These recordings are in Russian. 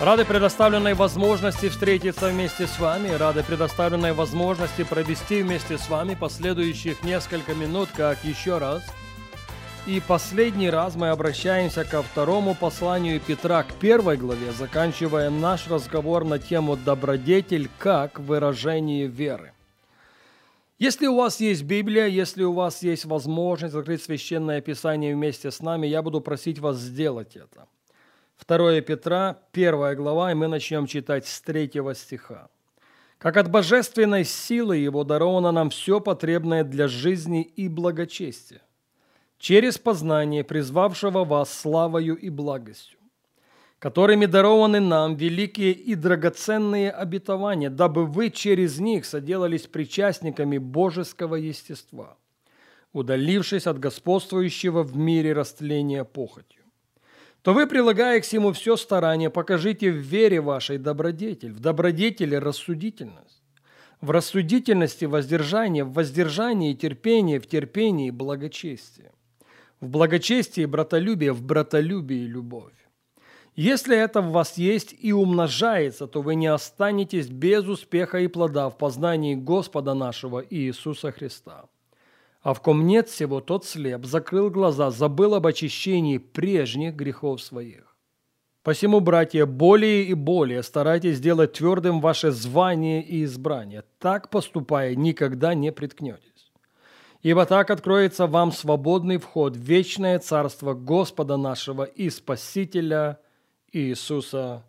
Рады предоставленной возможности встретиться вместе с вами, рады предоставленной возможности провести вместе с вами последующих несколько минут, как еще раз. И последний раз мы обращаемся ко второму посланию Петра, к первой главе, заканчивая наш разговор на тему «Добродетель как выражение веры». Если у вас есть Библия, если у вас есть возможность открыть Священное Писание вместе с нами, я буду просить вас сделать это – 2 Петра, 1 глава, и мы начнем читать с 3 стиха. «Как от божественной силы Его даровано нам все потребное для жизни и благочестия, через познание призвавшего вас славою и благостью, которыми дарованы нам великие и драгоценные обетования, дабы вы через них соделались причастниками божеского естества, удалившись от господствующего в мире растления похотью то вы, прилагая к всему все старание, покажите в вере вашей добродетель, в добродетели рассудительность, в рассудительности воздержание, в воздержании терпение, в терпении благочестие, в благочестии братолюбие, в братолюбии любовь. Если это в вас есть и умножается, то вы не останетесь без успеха и плода в познании Господа нашего Иисуса Христа. А в ком нет всего, тот слеп, закрыл глаза, забыл об очищении прежних грехов своих. Посему, братья, более и более старайтесь сделать твердым ваше звание и избрание. Так поступая, никогда не приткнетесь. Ибо так откроется вам свободный вход в вечное царство Господа нашего и Спасителя Иисуса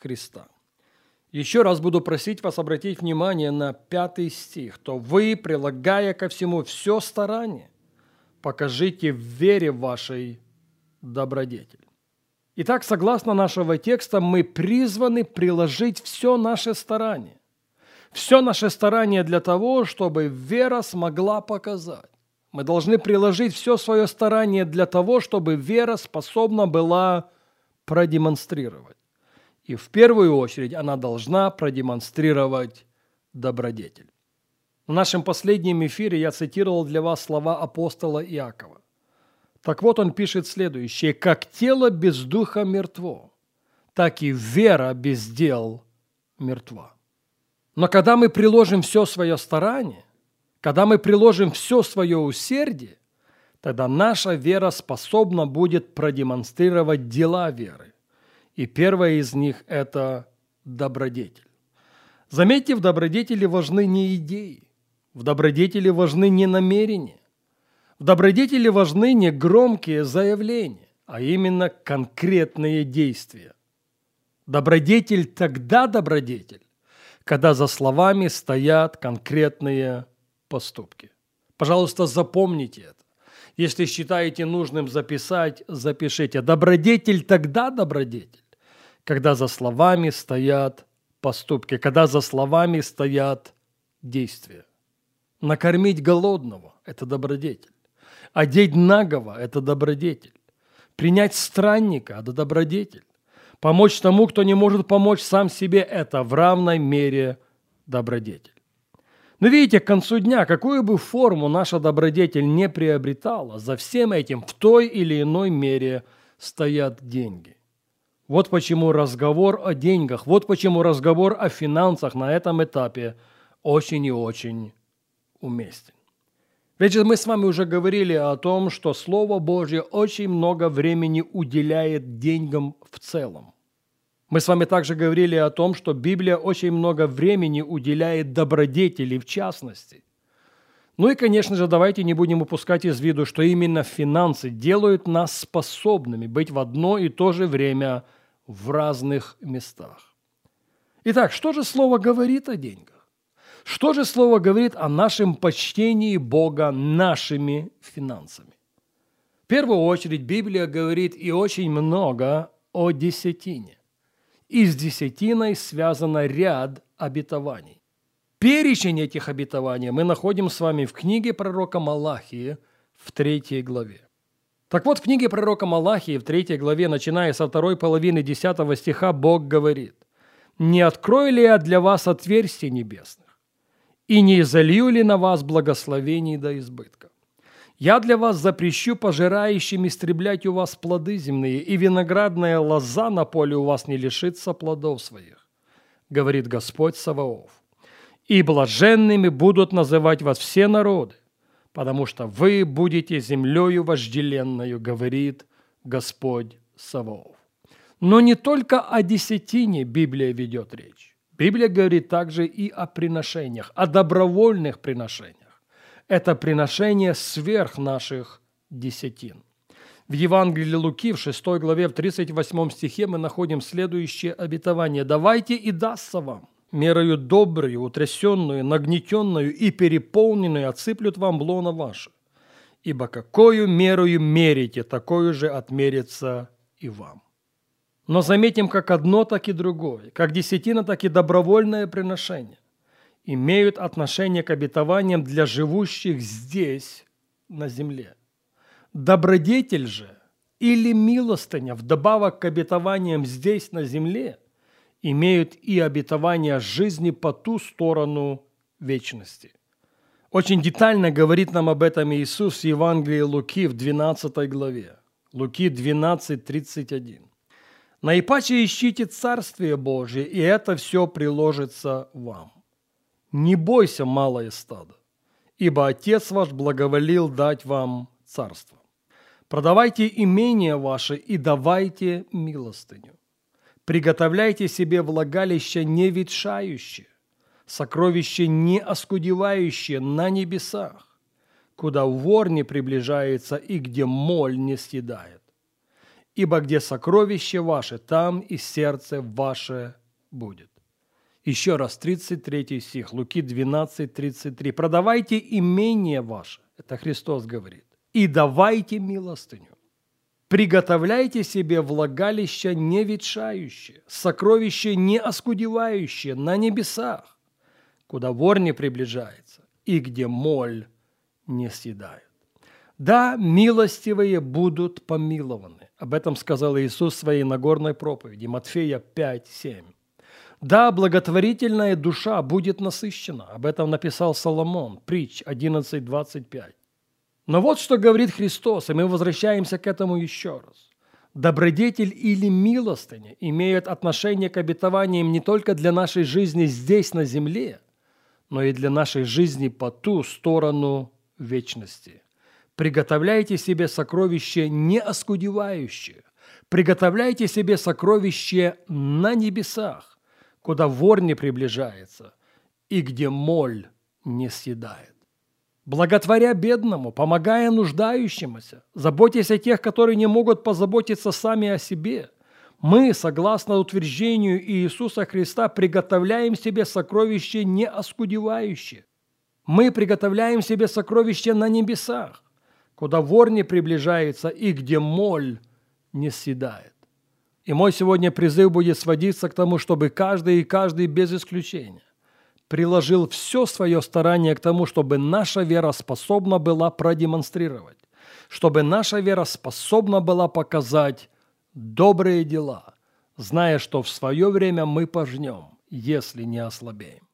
Христа. Еще раз буду просить вас обратить внимание на пятый стих. То вы, прилагая ко всему все старание, покажите в вере вашей добродетель. Итак, согласно нашего текста, мы призваны приложить все наше старание. Все наше старание для того, чтобы вера смогла показать. Мы должны приложить все свое старание для того, чтобы вера способна была продемонстрировать. И в первую очередь она должна продемонстрировать добродетель. В нашем последнем эфире я цитировал для вас слова апостола Иакова. Так вот он пишет следующее. «Как тело без духа мертво, так и вера без дел мертва». Но когда мы приложим все свое старание, когда мы приложим все свое усердие, тогда наша вера способна будет продемонстрировать дела веры. И первое из них – это добродетель. Заметьте, в добродетели важны не идеи, в добродетели важны не намерения, в добродетели важны не громкие заявления, а именно конкретные действия. Добродетель тогда добродетель, когда за словами стоят конкретные поступки. Пожалуйста, запомните это. Если считаете нужным записать, запишите. Добродетель тогда добродетель, когда за словами стоят поступки, когда за словами стоят действия. Накормить голодного – это добродетель. Одеть нагого – это добродетель. Принять странника – это добродетель. Помочь тому, кто не может помочь сам себе – это в равной мере добродетель. Но видите, к концу дня, какую бы форму наша добродетель не приобретала, за всем этим в той или иной мере стоят деньги. Вот почему разговор о деньгах, вот почему разговор о финансах на этом этапе очень и очень уместен. Ведь мы с вами уже говорили о том, что Слово Божье очень много времени уделяет деньгам в целом. Мы с вами также говорили о том, что Библия очень много времени уделяет добродетели в частности. Ну и, конечно же, давайте не будем упускать из виду, что именно финансы делают нас способными быть в одно и то же время в разных местах. Итак, что же Слово говорит о деньгах? Что же Слово говорит о нашем почтении Бога нашими финансами? В первую очередь Библия говорит и очень много о десятине. И с десятиной связано ряд обетований. Перечень этих обетований мы находим с вами в книге пророка Малахии в третьей главе. Так вот, в книге пророка Малахии в третьей главе, начиная со второй половины десятого стиха, Бог говорит, «Не открою ли я для вас отверстий небесных, и не изолью ли на вас благословений до избытка? Я для вас запрещу пожирающим истреблять у вас плоды земные, и виноградная лоза на поле у вас не лишится плодов своих, говорит Господь Саваоф. И блаженными будут называть вас все народы, потому что вы будете землею вожделенную, говорит Господь Саваоф. Но не только о десятине Библия ведет речь. Библия говорит также и о приношениях, о добровольных приношениях это приношение сверх наших десятин. В Евангелии Луки в 6 главе в 38 стихе мы находим следующее обетование. «Давайте и дастся вам, мерою добрую, утрясенную, нагнетенную и переполненную отсыплют вам лона ваше. Ибо какую мерою мерите, такую же отмерится и вам». Но заметим как одно, так и другое, как десятина, так и добровольное приношение имеют отношение к обетованиям для живущих здесь, на земле. Добродетель же или милостыня вдобавок к обетованиям здесь, на земле, имеют и обетование жизни по ту сторону вечности. Очень детально говорит нам об этом Иисус в Евангелии Луки в 12 главе. Луки 12, 31. «Наипаче ищите Царствие Божие, и это все приложится вам». Не бойся, малое стадо, ибо Отец ваш благоволил дать вам царство. Продавайте имение ваше и давайте милостыню. Приготовляйте себе влагалище не ветшающее, сокровище не оскудевающее на небесах, куда вор не приближается и где моль не съедает. Ибо где сокровище ваше, там и сердце ваше будет. Еще раз, 33 стих, Луки 12, 33. «Продавайте имение ваше», это Христос говорит, «и давайте милостыню. Приготовляйте себе влагалище не ветшающее, сокровище не оскудевающее на небесах, куда вор не приближается и где моль не съедает. Да, милостивые будут помилованы. Об этом сказал Иисус в своей Нагорной проповеди, Матфея 5, 7. Да, благотворительная душа будет насыщена. Об этом написал Соломон, притч 11.25. Но вот что говорит Христос, и мы возвращаемся к этому еще раз. Добродетель или милостыня имеют отношение к обетованиям не только для нашей жизни здесь, на земле, но и для нашей жизни по ту сторону вечности. Приготовляйте себе сокровище не оскудевающее, приготовляйте себе сокровище на небесах, куда вор не приближается и где моль не съедает. Благотворя бедному, помогая нуждающемуся, заботясь о тех, которые не могут позаботиться сами о себе, мы, согласно утверждению Иисуса Христа, приготовляем себе сокровище не оскудевающее. Мы приготовляем себе сокровище на небесах, куда вор не приближается и где моль не съедает. И мой сегодня призыв будет сводиться к тому, чтобы каждый и каждый без исключения приложил все свое старание к тому, чтобы наша вера способна была продемонстрировать, чтобы наша вера способна была показать добрые дела, зная, что в свое время мы пожнем, если не ослабеем.